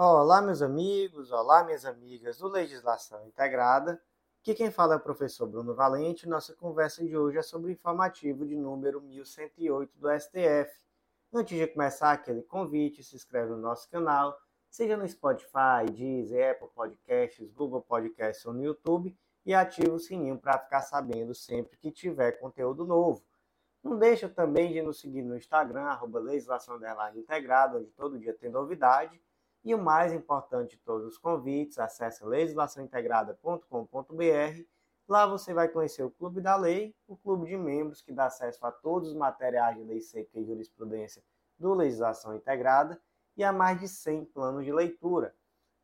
Olá, meus amigos, olá, minhas amigas do Legislação Integrada. Aqui quem fala é o professor Bruno Valente. Nossa conversa de hoje é sobre o informativo de número 1108 do STF. Antes de começar, aquele convite, se inscreve no nosso canal, seja no Spotify, Deezer, Apple Podcasts, Google Podcasts ou no YouTube e ative o sininho para ficar sabendo sempre que tiver conteúdo novo. Não deixa também de nos seguir no Instagram, arroba Legislação Integrada, onde todo dia tem novidade e o mais importante de todos os convites, acesse legislaçãointegrada.com.br. Lá você vai conhecer o Clube da Lei, o clube de membros que dá acesso a todos os materiais de lei seca e jurisprudência do Legislação Integrada e a mais de 100 planos de leitura.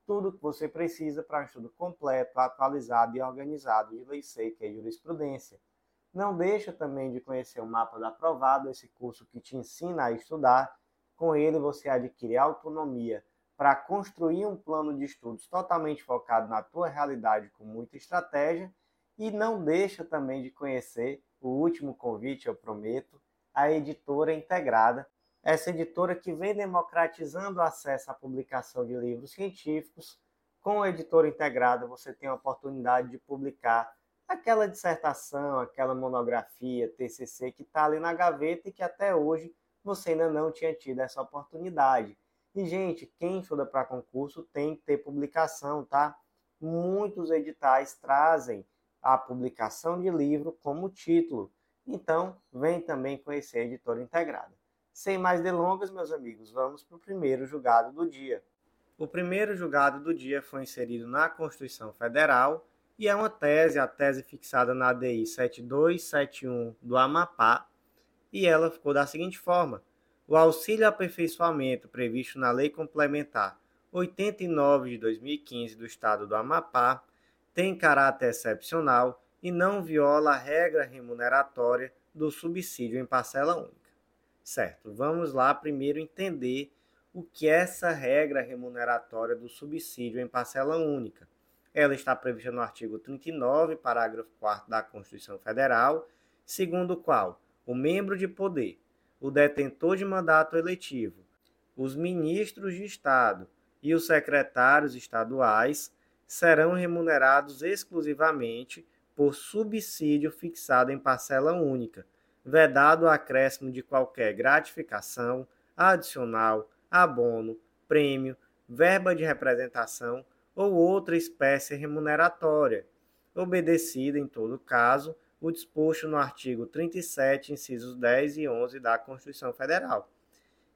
Tudo o que você precisa para um estudo completo, atualizado e organizado de lei seca e jurisprudência. Não deixa também de conhecer o Mapa da Aprovado, esse curso que te ensina a estudar. Com ele você adquire autonomia para construir um plano de estudos totalmente focado na tua realidade com muita estratégia e não deixa também de conhecer o último convite, eu prometo, a editora integrada, essa editora que vem democratizando o acesso à publicação de livros científicos. Com a editora integrada, você tem a oportunidade de publicar aquela dissertação, aquela monografia, TCC que está ali na gaveta e que até hoje você ainda não tinha tido essa oportunidade. E, gente, quem estuda para concurso tem que ter publicação, tá? Muitos editais trazem a publicação de livro como título. Então, vem também conhecer a editora integrada. Sem mais delongas, meus amigos, vamos para o primeiro julgado do dia. O primeiro julgado do dia foi inserido na Constituição Federal e é uma tese, a tese fixada na ADI 7271 do Amapá, e ela ficou da seguinte forma: o auxílio aperfeiçoamento previsto na Lei Complementar 89 de 2015 do Estado do Amapá tem caráter excepcional e não viola a regra remuneratória do subsídio em parcela única. Certo, vamos lá primeiro entender o que é essa regra remuneratória do subsídio em parcela única. Ela está prevista no artigo 39, parágrafo 4 da Constituição Federal, segundo o qual o membro de poder o detentor de mandato eletivo, os ministros de Estado e os secretários estaduais serão remunerados exclusivamente por subsídio fixado em parcela única, vedado o acréscimo de qualquer gratificação, adicional, abono, prêmio, verba de representação ou outra espécie remuneratória, obedecida, em todo caso, o disposto no artigo 37, incisos 10 e 11 da Constituição Federal.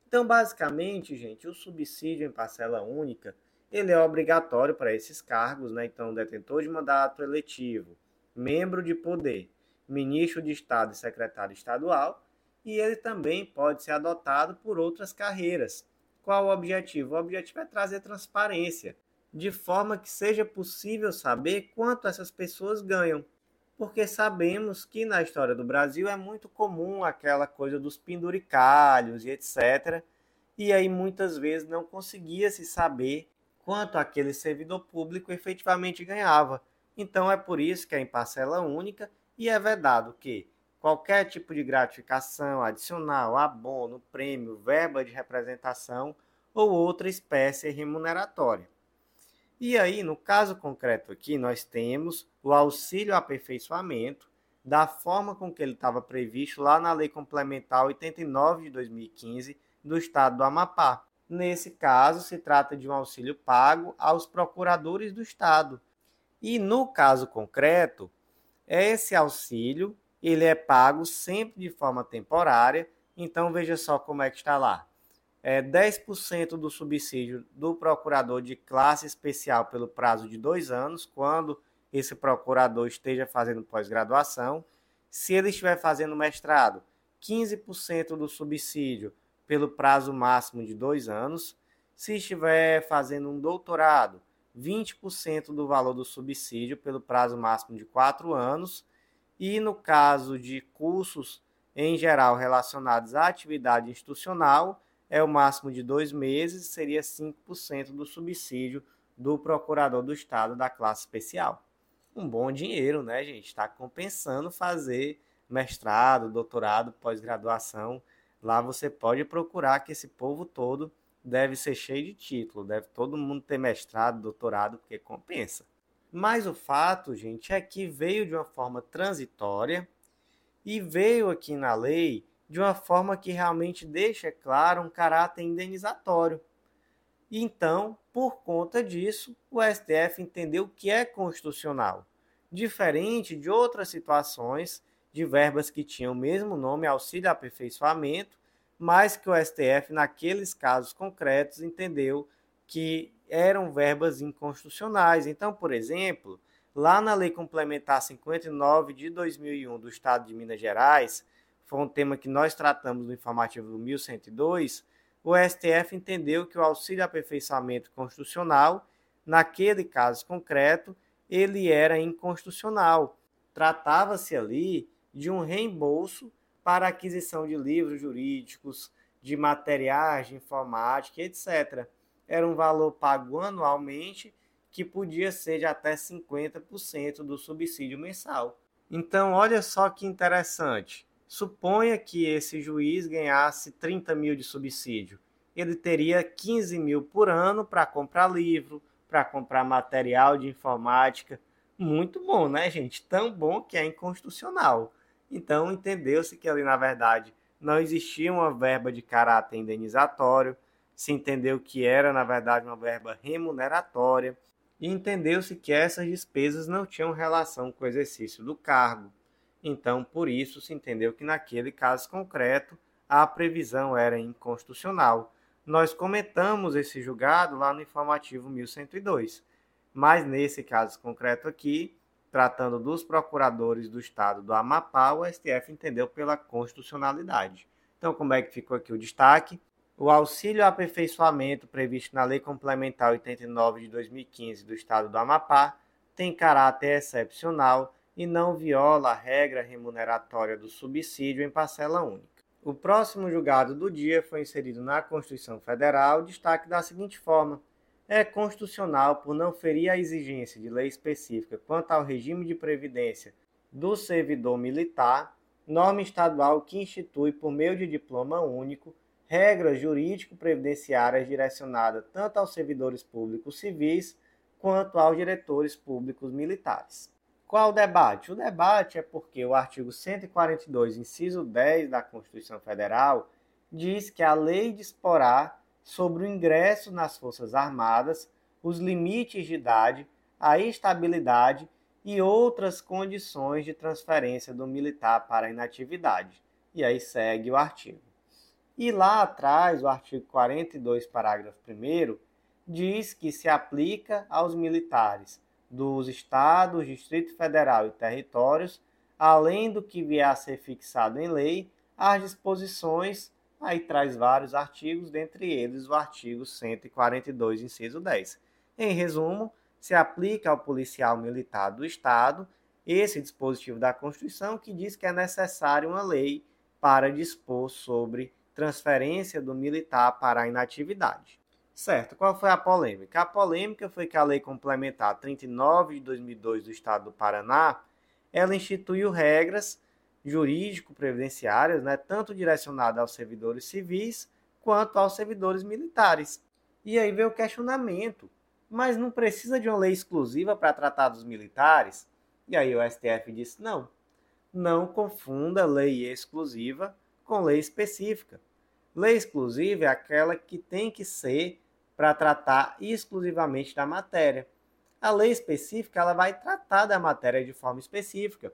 Então, basicamente, gente, o subsídio em parcela única, ele é obrigatório para esses cargos, né? Então, detentor de mandato eletivo, membro de poder, ministro de Estado e secretário estadual, e ele também pode ser adotado por outras carreiras. Qual o objetivo? O objetivo é trazer transparência, de forma que seja possível saber quanto essas pessoas ganham porque sabemos que na história do Brasil é muito comum aquela coisa dos penduricalhos e etc. E aí muitas vezes não conseguia se saber quanto aquele servidor público efetivamente ganhava. Então é por isso que é em parcela única e é vedado que qualquer tipo de gratificação adicional, abono, prêmio, verba de representação ou outra espécie remuneratória. E aí, no caso concreto aqui, nós temos o auxílio aperfeiçoamento da forma com que ele estava previsto lá na Lei Complementar 89 de 2015 do Estado do Amapá. Nesse caso, se trata de um auxílio pago aos procuradores do Estado. E no caso concreto, esse auxílio ele é pago sempre de forma temporária. Então veja só como é que está lá é, 10% do subsídio do procurador de classe especial pelo prazo de dois anos, quando esse procurador esteja fazendo pós-graduação. Se ele estiver fazendo mestrado, 15% do subsídio pelo prazo máximo de dois anos. Se estiver fazendo um doutorado, 20% do valor do subsídio pelo prazo máximo de quatro anos. E no caso de cursos em geral relacionados à atividade institucional, é o máximo de dois meses, seria 5% do subsídio do procurador do Estado da classe especial. Um bom dinheiro, né, gente? Está compensando fazer mestrado, doutorado, pós-graduação. Lá você pode procurar que esse povo todo deve ser cheio de título, deve todo mundo ter mestrado, doutorado, porque compensa. Mas o fato, gente, é que veio de uma forma transitória e veio aqui na lei de uma forma que realmente deixa claro um caráter indenizatório. Então, por conta disso, o STF entendeu que é constitucional, diferente de outras situações de verbas que tinham o mesmo nome, auxílio aperfeiçoamento, mas que o STF, naqueles casos concretos, entendeu que eram verbas inconstitucionais. Então, por exemplo, lá na Lei Complementar 59 de 2001 do Estado de Minas Gerais, foi um tema que nós tratamos no informativo 1102, o STF entendeu que o auxílio aperfeiçoamento constitucional, naquele caso concreto, ele era inconstitucional. Tratava-se ali de um reembolso para aquisição de livros jurídicos, de materiais de informática, etc. Era um valor pago anualmente que podia ser de até 50% do subsídio mensal. Então, olha só que interessante. Suponha que esse juiz ganhasse 30 mil de subsídio. Ele teria 15 mil por ano para comprar livro, para comprar material de informática. Muito bom, né, gente? Tão bom que é inconstitucional. Então, entendeu-se que ali, na verdade, não existia uma verba de caráter indenizatório, se entendeu que era, na verdade, uma verba remuneratória, e entendeu-se que essas despesas não tinham relação com o exercício do cargo. Então, por isso, se entendeu que naquele caso concreto a previsão era inconstitucional. Nós comentamos esse julgado lá no informativo 1102, mas nesse caso concreto aqui, tratando dos procuradores do estado do Amapá, o STF entendeu pela constitucionalidade. Então, como é que ficou aqui o destaque? O auxílio aperfeiçoamento previsto na Lei Complementar 89 de 2015 do estado do Amapá tem caráter excepcional e não viola a regra remuneratória do subsídio em parcela única. O próximo julgado do dia foi inserido na Constituição Federal, destaque da seguinte forma: é constitucional por não ferir a exigência de lei específica quanto ao regime de previdência do servidor militar, norma estadual que institui, por meio de diploma único, regras jurídico-previdenciárias direcionadas tanto aos servidores públicos civis quanto aos diretores públicos militares. Qual o debate? O debate é porque o artigo 142, inciso 10 da Constituição Federal, diz que a lei disporá sobre o ingresso nas Forças Armadas, os limites de idade, a estabilidade e outras condições de transferência do militar para a inatividade. E aí segue o artigo. E lá atrás, o artigo 42, parágrafo 1, diz que se aplica aos militares dos estados, Distrito Federal e territórios, além do que vier a ser fixado em lei, as disposições Aí traz vários artigos, dentre eles o artigo 142, inciso 10. Em resumo, se aplica ao policial militar do Estado esse dispositivo da Constituição que diz que é necessário uma lei para dispor sobre transferência do militar para a inatividade. Certo, qual foi a polêmica? A polêmica foi que a Lei Complementar 39 de 2002 do Estado do Paraná, ela instituiu regras jurídico-previdenciárias, né, tanto direcionada aos servidores civis quanto aos servidores militares. E aí veio o questionamento: mas não precisa de uma lei exclusiva para tratar dos militares? E aí o STF disse: não, não confunda lei exclusiva com lei específica. Lei exclusiva é aquela que tem que ser para tratar exclusivamente da matéria. A lei específica ela vai tratar da matéria de forma específica.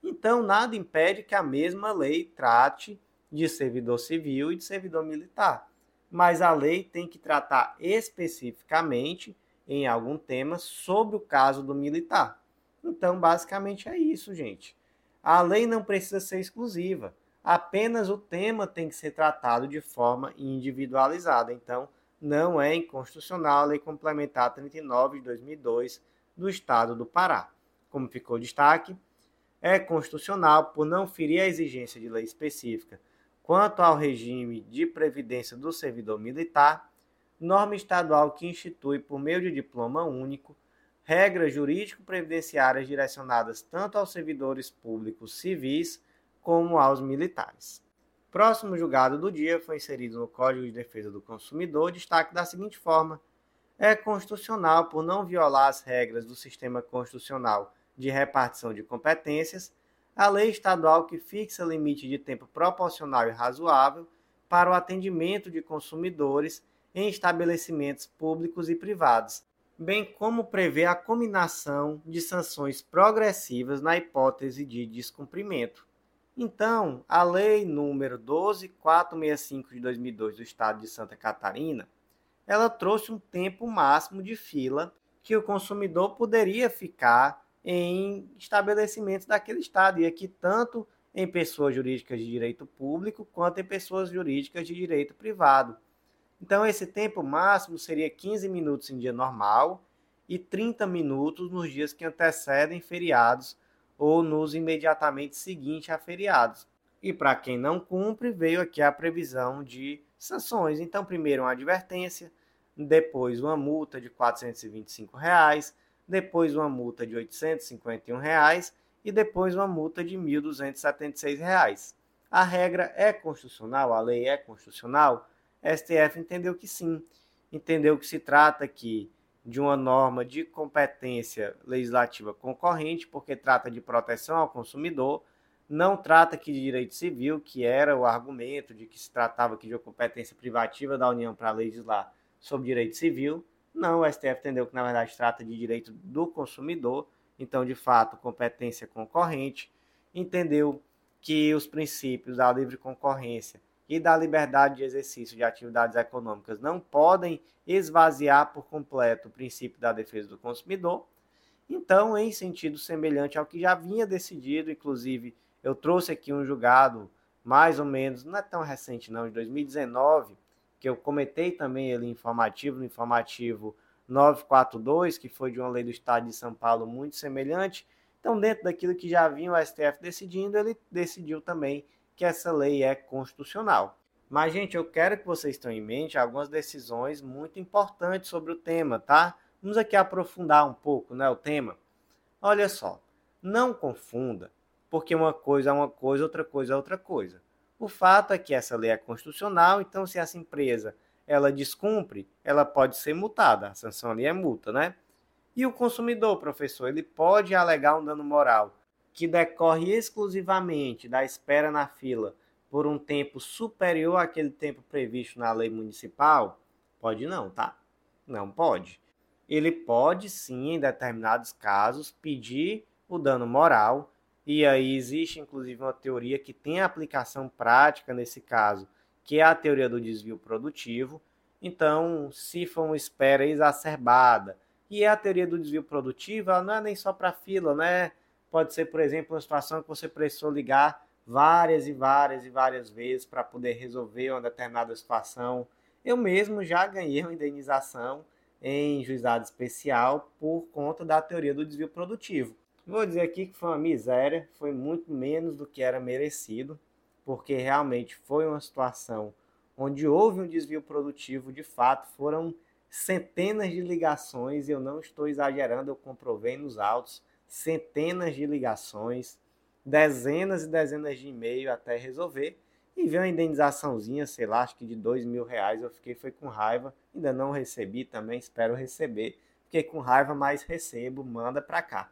Então, nada impede que a mesma lei trate de servidor civil e de servidor militar. Mas a lei tem que tratar especificamente em algum tema sobre o caso do militar. Então, basicamente é isso, gente. A lei não precisa ser exclusiva. Apenas o tema tem que ser tratado de forma individualizada. Então, não é inconstitucional a Lei Complementar 39 de 2002 do Estado do Pará. Como ficou destaque, é constitucional por não ferir a exigência de lei específica quanto ao regime de previdência do servidor militar, norma estadual que institui, por meio de diploma único, regras jurídico-previdenciárias direcionadas tanto aos servidores públicos civis como aos militares. Próximo julgado do dia foi inserido no Código de Defesa do Consumidor destaque da seguinte forma: é constitucional por não violar as regras do sistema constitucional de repartição de competências, a lei estadual que fixa limite de tempo proporcional e razoável para o atendimento de consumidores em estabelecimentos públicos e privados, bem como prevê a combinação de sanções progressivas na hipótese de descumprimento. Então, a lei número 12465 de 2002 do Estado de Santa Catarina, ela trouxe um tempo máximo de fila que o consumidor poderia ficar em estabelecimentos daquele estado e aqui tanto em pessoas jurídicas de direito público quanto em pessoas jurídicas de direito privado. Então, esse tempo máximo seria 15 minutos em dia normal e 30 minutos nos dias que antecedem feriados ou nos imediatamente seguintes a feriados. E para quem não cumpre, veio aqui a previsão de sanções. Então, primeiro uma advertência, depois uma multa de 425 reais, depois uma multa de 851 reais, e depois uma multa de 1.276 reais. A regra é constitucional, a lei é constitucional? STF entendeu que sim, entendeu que se trata aqui de uma norma de competência legislativa concorrente, porque trata de proteção ao consumidor, não trata aqui de direito civil, que era o argumento de que se tratava aqui de uma competência privativa da União para legislar sobre direito civil. Não, o STF entendeu que na verdade trata de direito do consumidor, então de fato competência concorrente. Entendeu que os princípios da livre concorrência e da liberdade de exercício de atividades econômicas não podem esvaziar por completo o princípio da defesa do consumidor. Então, em sentido semelhante ao que já vinha decidido, inclusive eu trouxe aqui um julgado mais ou menos, não é tão recente não, de 2019, que eu comentei também ele informativo, no informativo 942, que foi de uma lei do Estado de São Paulo muito semelhante. Então, dentro daquilo que já vinha o STF decidindo, ele decidiu também que essa lei é constitucional. Mas, gente, eu quero que vocês tenham em mente algumas decisões muito importantes sobre o tema, tá? Vamos aqui aprofundar um pouco né, o tema. Olha só, não confunda, porque uma coisa é uma coisa, outra coisa é outra coisa. O fato é que essa lei é constitucional, então se essa empresa ela descumpre, ela pode ser multada. A sanção ali é multa, né? E o consumidor, professor, ele pode alegar um dano moral que decorre exclusivamente da espera na fila por um tempo superior àquele tempo previsto na lei municipal? Pode não, tá? Não pode. Ele pode sim, em determinados casos, pedir o dano moral, e aí existe inclusive uma teoria que tem aplicação prática nesse caso, que é a teoria do desvio produtivo. Então, se for uma espera exacerbada, e a teoria do desvio produtivo, ela não é nem só para fila, né? Pode ser, por exemplo, uma situação que você precisou ligar várias e várias e várias vezes para poder resolver uma determinada situação. Eu mesmo já ganhei uma indenização em juizado especial por conta da teoria do desvio produtivo. Vou dizer aqui que foi uma miséria, foi muito menos do que era merecido, porque realmente foi uma situação onde houve um desvio produtivo, de fato, foram centenas de ligações, eu não estou exagerando, eu comprovei nos autos, centenas de ligações, dezenas e dezenas de e-mail até resolver. E veio uma indenizaçãozinha, sei lá, acho que de dois mil reais. Eu fiquei foi com raiva. Ainda não recebi também, espero receber. Fiquei com raiva, mas recebo, manda para cá.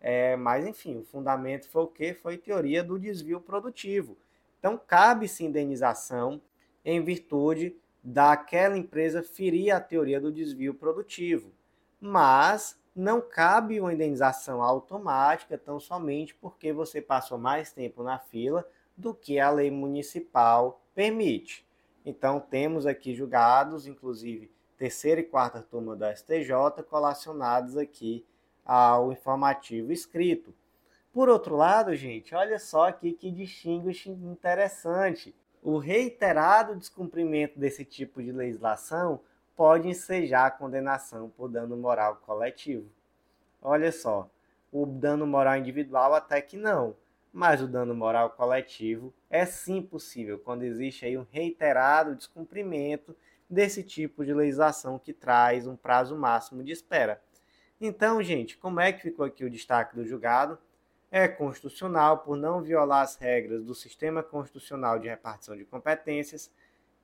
É, mas enfim, o fundamento foi o que? Foi teoria do desvio produtivo. Então cabe-se indenização em virtude daquela empresa ferir a teoria do desvio produtivo. Mas não cabe uma indenização automática tão somente porque você passou mais tempo na fila do que a lei municipal permite. Então temos aqui julgados, inclusive terceira e quarta turma da STJ, colacionados aqui ao informativo escrito. Por outro lado, gente, olha só aqui que distingue interessante. O reiterado descumprimento desse tipo de legislação pode ensejar a condenação por dano moral coletivo. Olha só, o dano moral individual até que não, mas o dano moral coletivo é sim possível quando existe aí um reiterado descumprimento desse tipo de legislação que traz um prazo máximo de espera. Então, gente, como é que ficou aqui o destaque do julgado? é constitucional por não violar as regras do sistema constitucional de repartição de competências,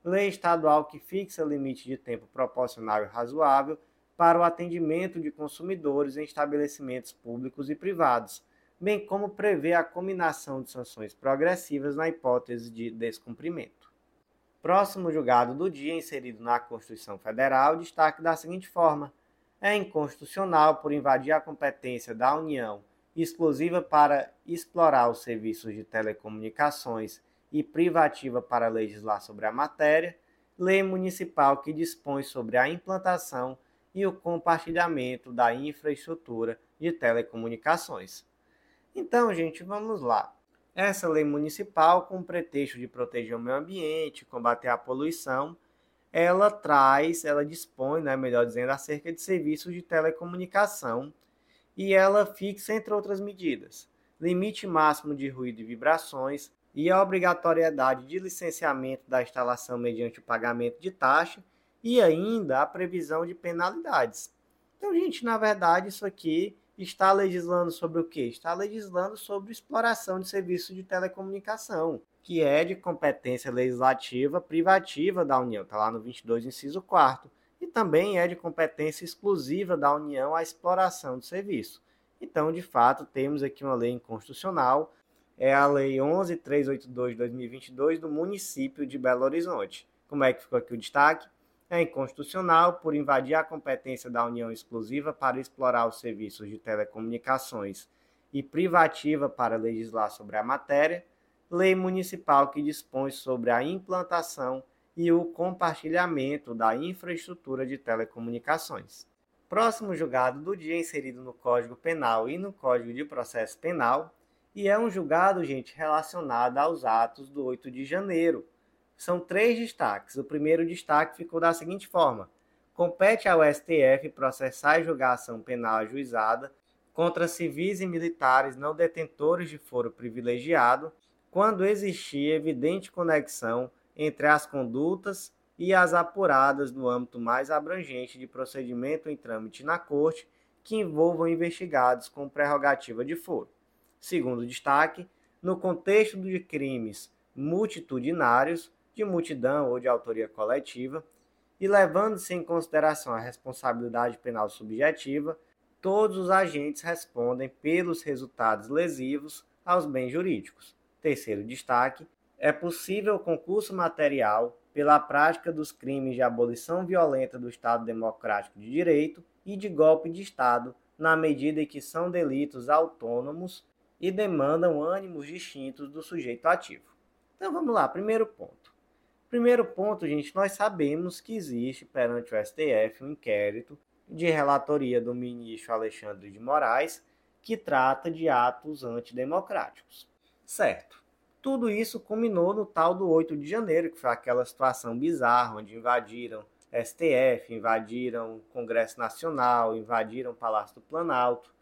lei estadual que fixa limite de tempo proporcional e razoável para o atendimento de consumidores em estabelecimentos públicos e privados, bem como prevê a combinação de sanções progressivas na hipótese de descumprimento. Próximo julgado do dia, inserido na Constituição Federal, destaque da seguinte forma: é inconstitucional por invadir a competência da União exclusiva para explorar os serviços de telecomunicações e privativa para legislar sobre a matéria, lei municipal que dispõe sobre a implantação e o compartilhamento da infraestrutura de telecomunicações. Então, gente, vamos lá. Essa lei municipal, com o pretexto de proteger o meio ambiente, combater a poluição, ela traz, ela dispõe, né, melhor dizendo, acerca de serviços de telecomunicação e ela fixa, entre outras medidas, limite máximo de ruído e vibrações e a obrigatoriedade de licenciamento da instalação mediante o pagamento de taxa e ainda a previsão de penalidades. Então, gente, na verdade, isso aqui está legislando sobre o quê? Está legislando sobre exploração de serviços de telecomunicação, que é de competência legislativa privativa da União, está lá no 22, inciso 4 e também é de competência exclusiva da União a exploração do serviço. Então, de fato, temos aqui uma lei inconstitucional, é a Lei 11382 de 2022 do município de Belo Horizonte. Como é que ficou aqui o destaque? É inconstitucional por invadir a competência da União exclusiva para explorar os serviços de telecomunicações e privativa para legislar sobre a matéria, lei municipal que dispõe sobre a implantação e o compartilhamento da infraestrutura de telecomunicações. Próximo julgado do dia inserido no Código Penal e no Código de Processo Penal, e é um julgado, gente, relacionado aos atos do 8 de janeiro. São três destaques. O primeiro destaque ficou da seguinte forma: compete ao STF processar e julgar ação penal ajuizada contra civis e militares não detentores de foro privilegiado, quando existir evidente conexão entre as condutas e as apuradas no âmbito mais abrangente de procedimento em trâmite na Corte que envolvam investigados com prerrogativa de foro. Segundo destaque, no contexto de crimes multitudinários, de multidão ou de autoria coletiva, e levando-se em consideração a responsabilidade penal subjetiva, todos os agentes respondem pelos resultados lesivos aos bens jurídicos. Terceiro destaque, é possível concurso material pela prática dos crimes de abolição violenta do Estado Democrático de Direito e de golpe de Estado, na medida em que são delitos autônomos e demandam ânimos distintos do sujeito ativo. Então vamos lá, primeiro ponto. Primeiro ponto, gente, nós sabemos que existe perante o STF um inquérito de relatoria do ministro Alexandre de Moraes que trata de atos antidemocráticos. Certo. Tudo isso culminou no tal do 8 de janeiro, que foi aquela situação bizarra onde invadiram STF, invadiram o Congresso Nacional, invadiram o Palácio do Planalto.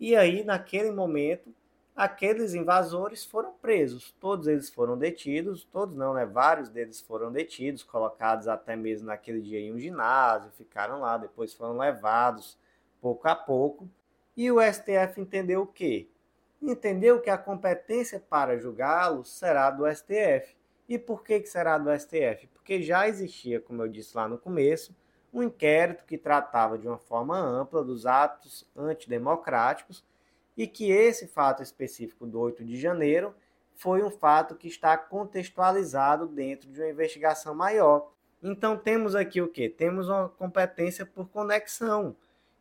E aí, naquele momento, aqueles invasores foram presos. Todos eles foram detidos, todos não, né? Vários deles foram detidos, colocados até mesmo naquele dia em um ginásio, ficaram lá, depois foram levados pouco a pouco. E o STF entendeu o quê? entendeu que a competência para julgá-los será do STF. E por que, que será do STF? Porque já existia, como eu disse lá no começo, um inquérito que tratava de uma forma ampla dos atos antidemocráticos e que esse fato específico do 8 de janeiro foi um fato que está contextualizado dentro de uma investigação maior. Então temos aqui o que? Temos uma competência por conexão.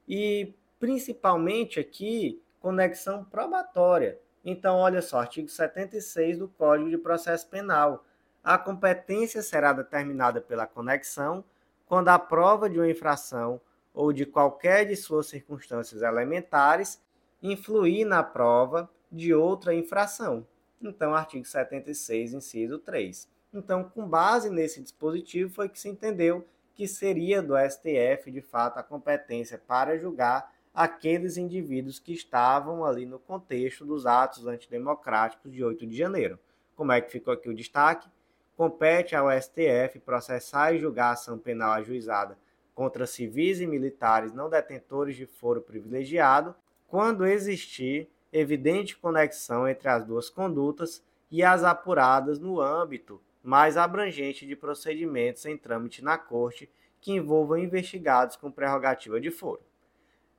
E principalmente aqui conexão probatória. Então, olha só, artigo 76 do Código de Processo Penal. A competência será determinada pela conexão quando a prova de uma infração ou de qualquer de suas circunstâncias elementares influir na prova de outra infração. Então, artigo 76, inciso 3. Então, com base nesse dispositivo, foi que se entendeu que seria do STF, de fato, a competência para julgar aqueles indivíduos que estavam ali no contexto dos atos antidemocráticos de 8 de janeiro. Como é que ficou aqui o destaque? Compete ao STF processar e julgar a ação penal ajuizada contra civis e militares não detentores de foro privilegiado quando existir evidente conexão entre as duas condutas e as apuradas no âmbito mais abrangente de procedimentos em trâmite na Corte que envolvam investigados com prerrogativa de foro.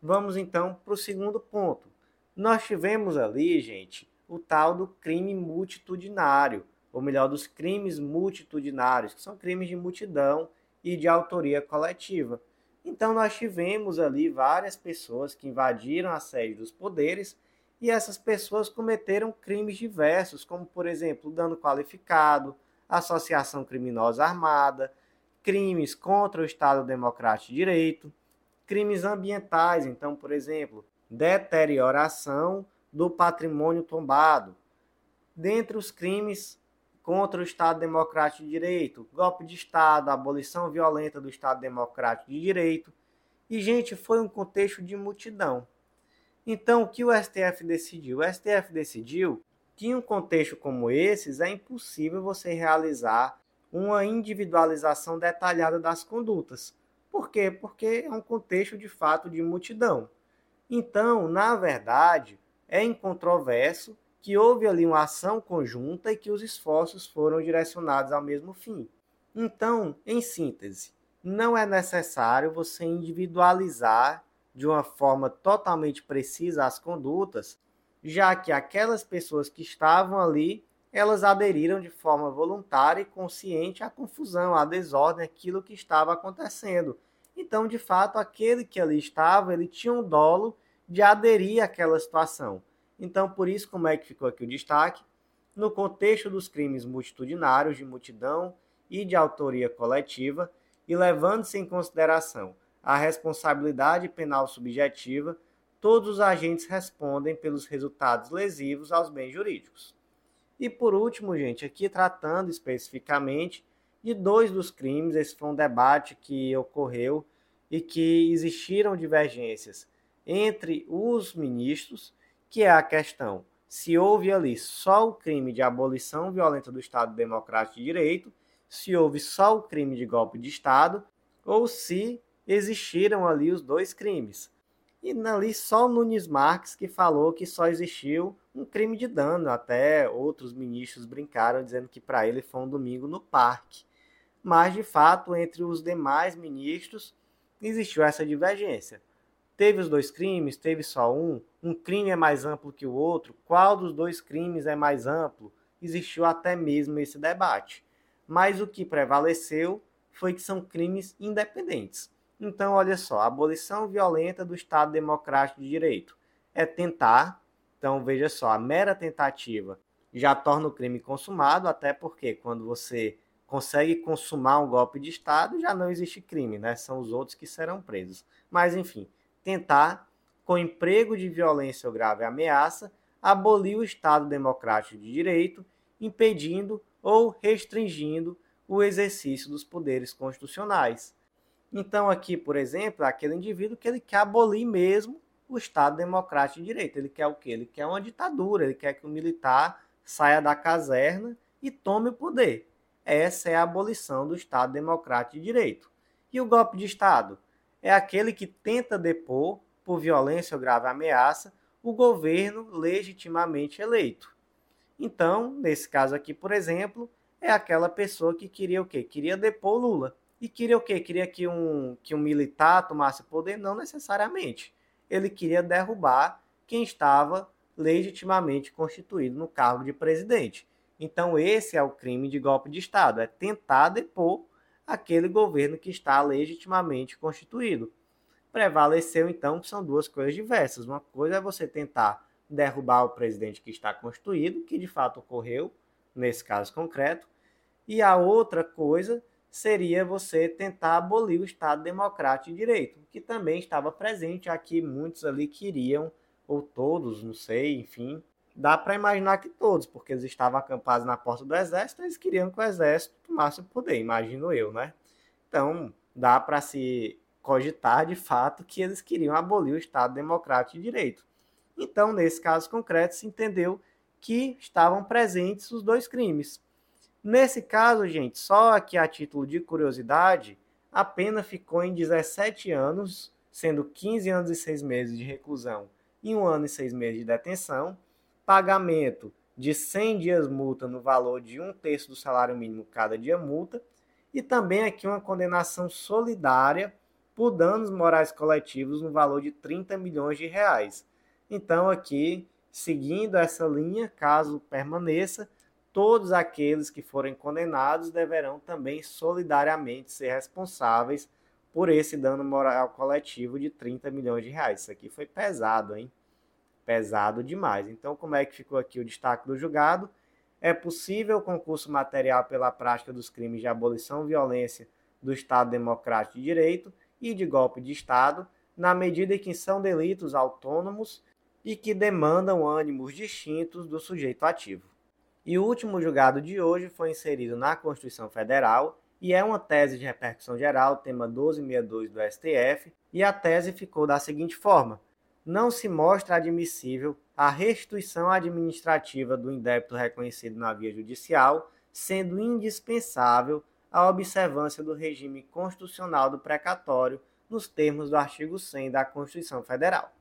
Vamos então para o segundo ponto. Nós tivemos ali, gente, o tal do crime multitudinário, ou melhor, dos crimes multitudinários, que são crimes de multidão e de autoria coletiva. Então nós tivemos ali várias pessoas que invadiram a sede dos poderes e essas pessoas cometeram crimes diversos, como por exemplo, dano qualificado, associação criminosa armada, crimes contra o Estado Democrático de Direito, crimes ambientais, então, por exemplo, deterioração do patrimônio tombado. Dentre os crimes contra o Estado Democrático de Direito, golpe de Estado, abolição violenta do Estado Democrático de Direito. E, gente, foi um contexto de multidão. Então, o que o STF decidiu? O STF decidiu que, em um contexto como esses, é impossível você realizar uma individualização detalhada das condutas. Por quê? Porque é um contexto de fato de multidão. Então, na verdade, é incontroverso que houve ali uma ação conjunta e que os esforços foram direcionados ao mesmo fim. Então, em síntese, não é necessário você individualizar de uma forma totalmente precisa as condutas, já que aquelas pessoas que estavam ali, elas aderiram de forma voluntária e consciente à confusão, à desordem, aquilo que estava acontecendo. Então, de fato, aquele que ali estava, ele tinha um dolo de aderir àquela situação. Então, por isso, como é que ficou aqui o destaque? No contexto dos crimes multitudinários de multidão e de autoria coletiva, e levando-se em consideração a responsabilidade penal subjetiva, todos os agentes respondem pelos resultados lesivos aos bens jurídicos. E por último, gente, aqui tratando especificamente de dois dos crimes, esse foi um debate que ocorreu e que existiram divergências entre os ministros que é a questão se houve ali só o crime de abolição violenta do Estado Democrático de Direito, se houve só o crime de golpe de Estado, ou se existiram ali os dois crimes. E ali só Nunes Marques que falou que só existiu um crime de dano. Até outros ministros brincaram dizendo que para ele foi um domingo no parque. Mas, de fato, entre os demais ministros existiu essa divergência. Teve os dois crimes? Teve só um? Um crime é mais amplo que o outro? Qual dos dois crimes é mais amplo? Existiu até mesmo esse debate. Mas o que prevaleceu foi que são crimes independentes. Então, olha só, a abolição violenta do Estado Democrático de Direito é tentar, então veja só, a mera tentativa já torna o crime consumado, até porque quando você consegue consumar um golpe de Estado, já não existe crime, né? São os outros que serão presos. Mas, enfim, tentar, com emprego de violência ou grave ameaça, abolir o Estado democrático de direito, impedindo ou restringindo o exercício dos poderes constitucionais. Então, aqui, por exemplo, é aquele indivíduo que ele quer abolir mesmo o Estado democrático de direito. Ele quer o quê? Ele quer uma ditadura, ele quer que o militar saia da caserna e tome o poder. Essa é a abolição do Estado democrático de direito. E o golpe de Estado? É aquele que tenta depor, por violência ou grave ameaça, o governo legitimamente eleito. Então, nesse caso aqui, por exemplo, é aquela pessoa que queria o quê? Queria depor Lula. E queria o quê? Queria que um, que um militar tomasse poder? Não necessariamente. Ele queria derrubar quem estava legitimamente constituído no cargo de presidente. Então, esse é o crime de golpe de Estado: é tentar depor aquele governo que está legitimamente constituído. Prevaleceu, então, que são duas coisas diversas. Uma coisa é você tentar derrubar o presidente que está constituído, que de fato ocorreu nesse caso concreto, e a outra coisa seria você tentar abolir o Estado Democrático de Direito, que também estava presente aqui, muitos ali queriam, ou todos, não sei, enfim, dá para imaginar que todos, porque eles estavam acampados na porta do exército, eles queriam que o exército tomasse o poder, imagino eu, né? Então, dá para se cogitar de fato que eles queriam abolir o Estado Democrático de Direito. Então, nesse caso concreto, se entendeu que estavam presentes os dois crimes. Nesse caso, gente, só aqui a título de curiosidade, a pena ficou em 17 anos, sendo 15 anos e 6 meses de reclusão e um ano e seis meses de detenção, pagamento de 100 dias multa no valor de um terço do salário mínimo cada dia multa, e também aqui uma condenação solidária por danos morais coletivos no valor de 30 milhões de reais. Então aqui, seguindo essa linha, caso permaneça, todos aqueles que forem condenados deverão também solidariamente ser responsáveis por esse dano moral coletivo de 30 milhões de reais. Isso aqui foi pesado, hein? Pesado demais. Então, como é que ficou aqui o destaque do julgado? É possível concurso material pela prática dos crimes de abolição violência do Estado Democrático de Direito e de golpe de Estado, na medida em que são delitos autônomos e que demandam ânimos distintos do sujeito ativo. E o último julgado de hoje foi inserido na Constituição Federal e é uma tese de repercussão geral, tema 1262 do STF, e a tese ficou da seguinte forma: não se mostra admissível a restituição administrativa do indébito reconhecido na via judicial, sendo indispensável a observância do regime constitucional do precatório nos termos do artigo 100 da Constituição Federal.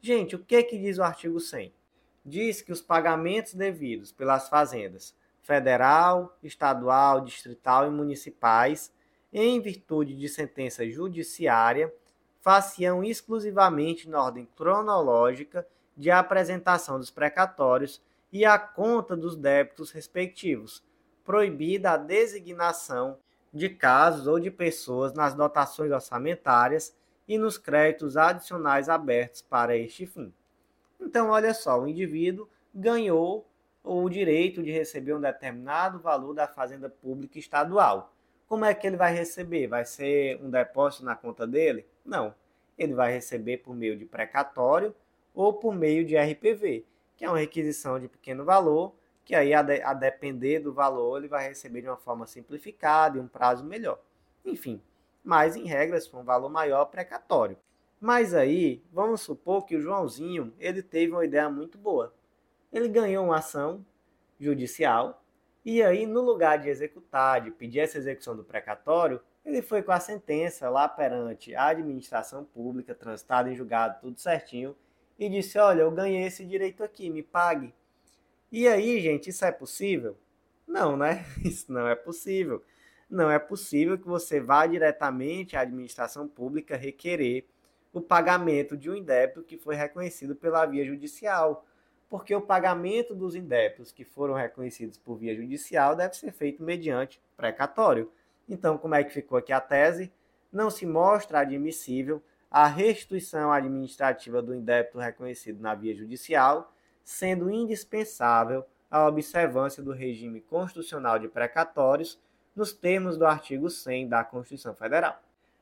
Gente, o que, que diz o artigo 100? Diz que os pagamentos devidos pelas fazendas federal, estadual, distrital e municipais, em virtude de sentença judiciária, faciam exclusivamente na ordem cronológica de apresentação dos precatórios e a conta dos débitos respectivos, proibida a designação de casos ou de pessoas nas dotações orçamentárias e nos créditos adicionais abertos para este fim. Então, olha só, o indivíduo ganhou o direito de receber um determinado valor da fazenda pública estadual. Como é que ele vai receber? Vai ser um depósito na conta dele? Não. Ele vai receber por meio de precatório ou por meio de RPV, que é uma requisição de pequeno valor, que aí, a, de, a depender do valor, ele vai receber de uma forma simplificada e um prazo melhor. Enfim, mas em regra, se for um valor maior, precatório. Mas aí, vamos supor que o Joãozinho ele teve uma ideia muito boa ele ganhou uma ação judicial e aí, no lugar de executar, de pedir essa execução do precatório, ele foi com a sentença lá perante a administração pública, transitada em julgado, tudo certinho, e disse: Olha, eu ganhei esse direito aqui, me pague. E aí, gente, isso é possível? Não, né? Isso não é possível. Não é possível que você vá diretamente à administração pública requerer o pagamento de um indébito que foi reconhecido pela via judicial porque o pagamento dos indébitos que foram reconhecidos por via judicial deve ser feito mediante precatório. Então, como é que ficou aqui a tese? Não se mostra admissível a restituição administrativa do indébito reconhecido na via judicial, sendo indispensável a observância do regime constitucional de precatórios nos termos do artigo 100 da Constituição Federal.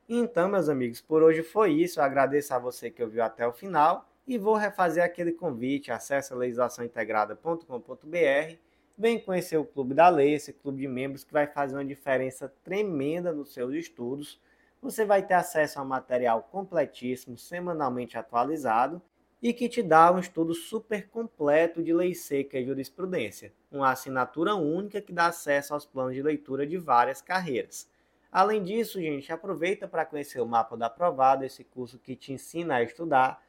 Então, meus amigos, por hoje foi isso. Eu agradeço a você que ouviu até o final e vou refazer aquele convite, acesse legislaçãointegrada.com.br, vem conhecer o Clube da Lei, esse clube de membros que vai fazer uma diferença tremenda nos seus estudos. Você vai ter acesso a material completíssimo, semanalmente atualizado, e que te dá um estudo super completo de lei seca e jurisprudência, uma assinatura única que dá acesso aos planos de leitura de várias carreiras. Além disso, gente, aproveita para conhecer o Mapa da Aprovado, esse curso que te ensina a estudar,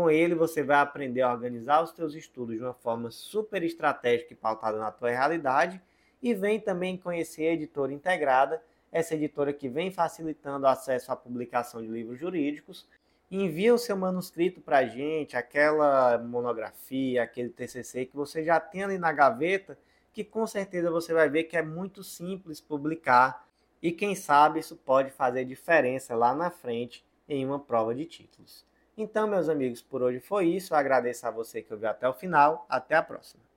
com ele, você vai aprender a organizar os seus estudos de uma forma super estratégica e pautada na tua realidade. E vem também conhecer a editora integrada, essa editora que vem facilitando o acesso à publicação de livros jurídicos. Envia o seu manuscrito para a gente, aquela monografia, aquele TCC que você já tem ali na gaveta, que com certeza você vai ver que é muito simples publicar e quem sabe isso pode fazer diferença lá na frente em uma prova de títulos. Então, meus amigos, por hoje foi isso. Eu agradeço a você que ouviu até o final. Até a próxima.